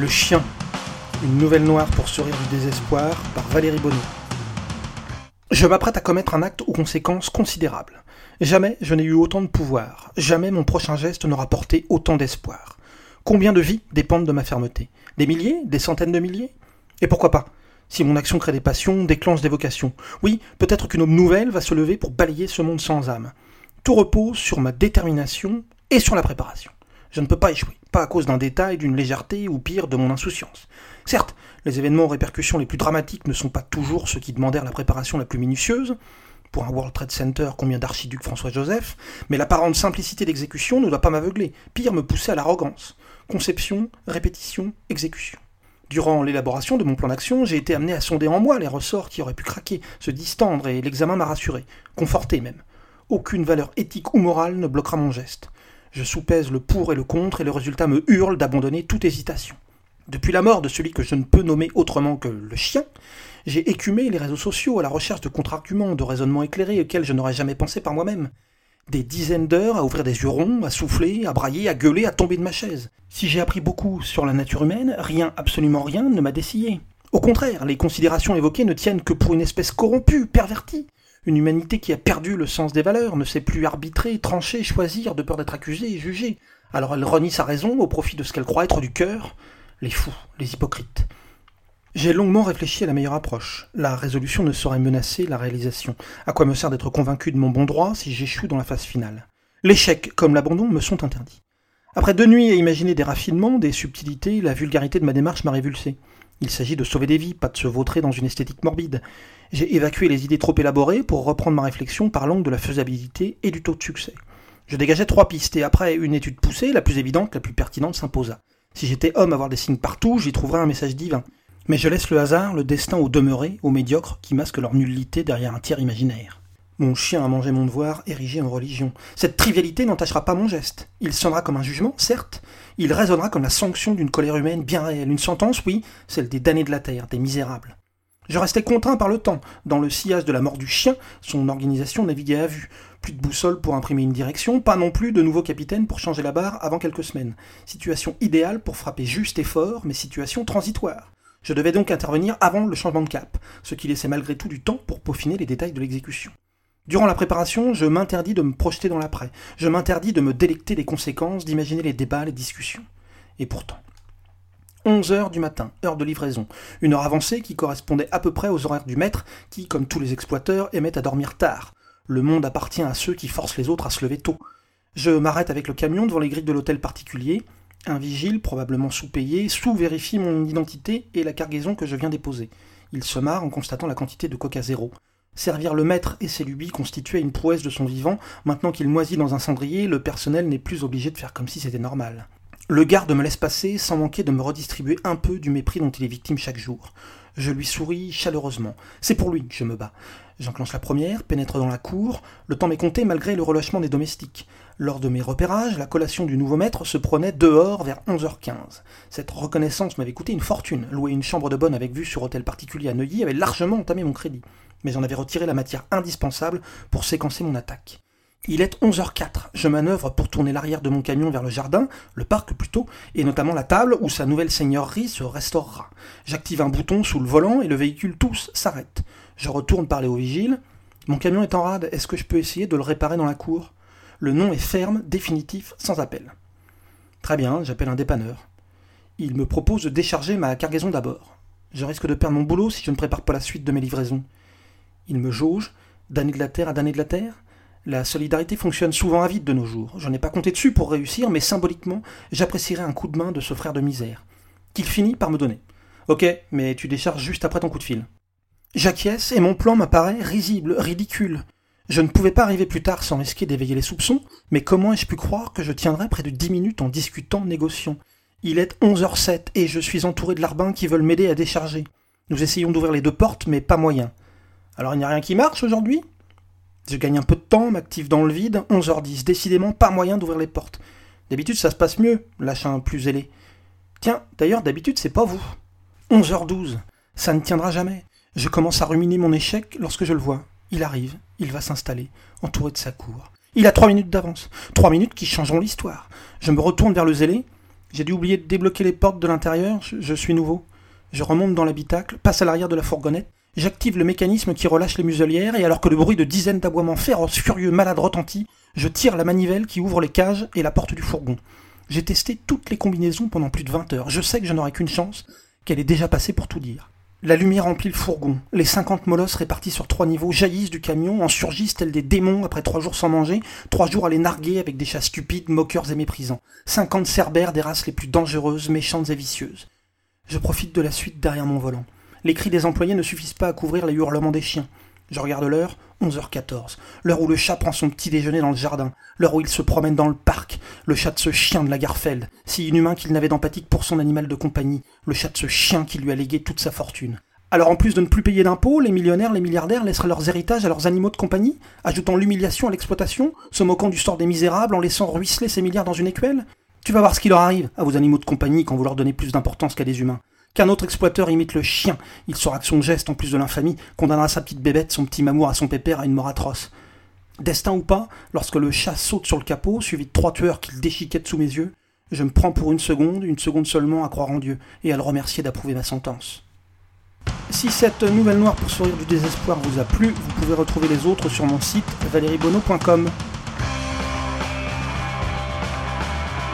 Le chien, une nouvelle noire pour sourire du désespoir par Valérie Bonneau. Je m'apprête à commettre un acte aux conséquences considérables. Jamais je n'ai eu autant de pouvoir, jamais mon prochain geste n'aura porté autant d'espoir. Combien de vies dépendent de ma fermeté? Des milliers? Des centaines de milliers? Et pourquoi pas? Si mon action crée des passions, déclenche des vocations. Oui, peut-être qu'une aube nouvelle va se lever pour balayer ce monde sans âme. Tout repose sur ma détermination et sur la préparation. Je ne peux pas échouer, pas à cause d'un détail, d'une légèreté ou pire de mon insouciance. Certes, les événements aux répercussions les plus dramatiques ne sont pas toujours ceux qui demandèrent la préparation la plus minutieuse, pour un World Trade Center, combien d'archiducs François-Joseph, mais l'apparente simplicité d'exécution ne doit pas m'aveugler, pire me pousser à l'arrogance. Conception, répétition, exécution. Durant l'élaboration de mon plan d'action, j'ai été amené à sonder en moi les ressorts qui auraient pu craquer, se distendre, et l'examen m'a rassuré, conforté même. Aucune valeur éthique ou morale ne bloquera mon geste. Je soupèse le pour et le contre, et le résultat me hurle d'abandonner toute hésitation. Depuis la mort de celui que je ne peux nommer autrement que le chien, j'ai écumé les réseaux sociaux à la recherche de contre-arguments, de raisonnements éclairés auxquels je n'aurais jamais pensé par moi-même. Des dizaines d'heures à ouvrir des yeux ronds, à souffler, à brailler, à gueuler, à tomber de ma chaise. Si j'ai appris beaucoup sur la nature humaine, rien, absolument rien, ne m'a dessillé. Au contraire, les considérations évoquées ne tiennent que pour une espèce corrompue, pervertie. Une humanité qui a perdu le sens des valeurs, ne sait plus arbitrer, trancher, choisir, de peur d'être accusée et jugée. Alors elle renie sa raison au profit de ce qu'elle croit être du cœur. Les fous, les hypocrites. J'ai longuement réfléchi à la meilleure approche. La résolution ne saurait menacer la réalisation. À quoi me sert d'être convaincu de mon bon droit si j'échoue dans la phase finale? L'échec comme l'abandon me sont interdits. Après deux nuits à imaginer des raffinements, des subtilités, la vulgarité de ma démarche m'a révulsé. Il s'agit de sauver des vies, pas de se vautrer dans une esthétique morbide. J'ai évacué les idées trop élaborées pour reprendre ma réflexion par l'angle de la faisabilité et du taux de succès. Je dégageais trois pistes et après une étude poussée, la plus évidente, la plus pertinente s'imposa. Si j'étais homme à voir des signes partout, j'y trouverais un message divin. Mais je laisse le hasard, le destin au demeuré, aux médiocres qui masquent leur nullité derrière un tiers imaginaire. Mon chien a mangé mon devoir, érigé en religion. Cette trivialité n'entachera pas mon geste. Il sonnera comme un jugement, certes. Il résonnera comme la sanction d'une colère humaine bien réelle. Une sentence, oui, celle des damnés de la terre, des misérables. Je restais contraint par le temps. Dans le sillage de la mort du chien, son organisation naviguait à vue. Plus de boussole pour imprimer une direction, pas non plus de nouveau capitaine pour changer la barre avant quelques semaines. Situation idéale pour frapper juste et fort, mais situation transitoire. Je devais donc intervenir avant le changement de cap, ce qui laissait malgré tout du temps pour peaufiner les détails de l'exécution. Durant la préparation, je m'interdis de me projeter dans l'après, je m'interdis de me délecter des conséquences, d'imaginer les débats, les discussions. Et pourtant. 11 heures du matin, heure de livraison, une heure avancée qui correspondait à peu près aux horaires du maître, qui, comme tous les exploiteurs, aimait à dormir tard. Le monde appartient à ceux qui forcent les autres à se lever tôt. Je m'arrête avec le camion devant les grilles de l'hôtel particulier, un vigile, probablement sous-payé, sous-vérifie mon identité et la cargaison que je viens déposer. Il se marre en constatant la quantité de coca zéro. Servir le maître et ses lubies constituait une prouesse de son vivant. Maintenant qu'il moisit dans un cendrier, le personnel n'est plus obligé de faire comme si c'était normal. Le garde me laisse passer sans manquer de me redistribuer un peu du mépris dont il est victime chaque jour. Je lui souris chaleureusement. C'est pour lui que je me bats. J'enclenche la première, pénètre dans la cour. Le temps m'est compté malgré le relâchement des domestiques. Lors de mes repérages, la collation du nouveau maître se prenait dehors vers 11h15. Cette reconnaissance m'avait coûté une fortune. Louer une chambre de bonne avec vue sur hôtel particulier à Neuilly avait largement entamé mon crédit. Mais j'en avais retiré la matière indispensable pour séquencer mon attaque. Il est 11h04. Je manœuvre pour tourner l'arrière de mon camion vers le jardin, le parc plutôt, et notamment la table où sa nouvelle seigneurie se restaurera. J'active un bouton sous le volant et le véhicule tous s'arrête. Je retourne parler au vigile. Mon camion est en rade, est-ce que je peux essayer de le réparer dans la cour? Le nom est ferme, définitif, sans appel. Très bien, j'appelle un dépanneur. Il me propose de décharger ma cargaison d'abord. Je risque de perdre mon boulot si je ne prépare pas la suite de mes livraisons. Il me jauge, d'année de la terre à d'année de la terre. La solidarité fonctionne souvent à vide de nos jours. Je n'ai pas compté dessus pour réussir, mais symboliquement, j'apprécierais un coup de main de ce frère de misère. Qu'il finit par me donner. Ok, mais tu décharges juste après ton coup de fil. J'acquiesce et mon plan m'apparaît risible, ridicule. Je ne pouvais pas arriver plus tard sans risquer d'éveiller les soupçons, mais comment ai-je pu croire que je tiendrais près de dix minutes en discutant, négociant? Il est 11h07 et je suis entouré de larbins qui veulent m'aider à décharger. Nous essayons d'ouvrir les deux portes, mais pas moyen. Alors il n'y a rien qui marche aujourd'hui Je gagne un peu de temps, m'active dans le vide, 11h10, décidément pas moyen d'ouvrir les portes. D'habitude ça se passe mieux, lâche un plus zélé. Tiens, d'ailleurs d'habitude c'est pas vous. 11h12, ça ne tiendra jamais. Je commence à ruminer mon échec lorsque je le vois. Il arrive, il va s'installer, entouré de sa cour. Il a trois minutes d'avance. Trois minutes qui changeront l'histoire. Je me retourne vers le zélé. J'ai dû oublier de débloquer les portes de l'intérieur, je, je suis nouveau. Je remonte dans l'habitacle, passe à l'arrière de la fourgonnette, j'active le mécanisme qui relâche les muselières, et alors que le bruit de dizaines d'aboiements féroces, furieux, malades retentit, je tire la manivelle qui ouvre les cages et la porte du fourgon. J'ai testé toutes les combinaisons pendant plus de 20 heures. Je sais que je n'aurai qu'une chance, qu'elle est déjà passée pour tout dire. La lumière remplit le fourgon. Les 50 molosses répartis sur trois niveaux jaillissent du camion, en surgissent tels des démons après trois jours sans manger, trois jours à les narguer avec des chats stupides, moqueurs et méprisants. 50 cerbères des races les plus dangereuses, méchantes et vicieuses. Je profite de la suite derrière mon volant. Les cris des employés ne suffisent pas à couvrir les hurlements des chiens. Je regarde l'heure, 11h14. L'heure où le chat prend son petit déjeuner dans le jardin. L'heure où il se promène dans le parc. Le chat de ce chien de la Garfeld, si inhumain qu'il n'avait d'empathie que pour son animal de compagnie. Le chat de ce chien qui lui a légué toute sa fortune. Alors en plus de ne plus payer d'impôts, les millionnaires, les milliardaires laisseraient leurs héritages à leurs animaux de compagnie, ajoutant l'humiliation à l'exploitation, se moquant du sort des misérables en laissant ruisseler ces milliards dans une écuelle? Tu vas voir ce qui leur arrive à vos animaux de compagnie quand vous leur donnez plus d'importance qu'à des humains qu'un autre exploiteur imite le chien. Il saura que son geste, en plus de l'infamie, condamnera sa petite bébête, son petit mamour à son pépère à une mort atroce. Destin ou pas, lorsque le chat saute sur le capot, suivi de trois tueurs qu'il déchiquette sous mes yeux, je me prends pour une seconde, une seconde seulement à croire en Dieu et à le remercier d'approuver ma sentence. Si cette nouvelle noire pour sourire du désespoir vous a plu, vous pouvez retrouver les autres sur mon site valeriebono.com.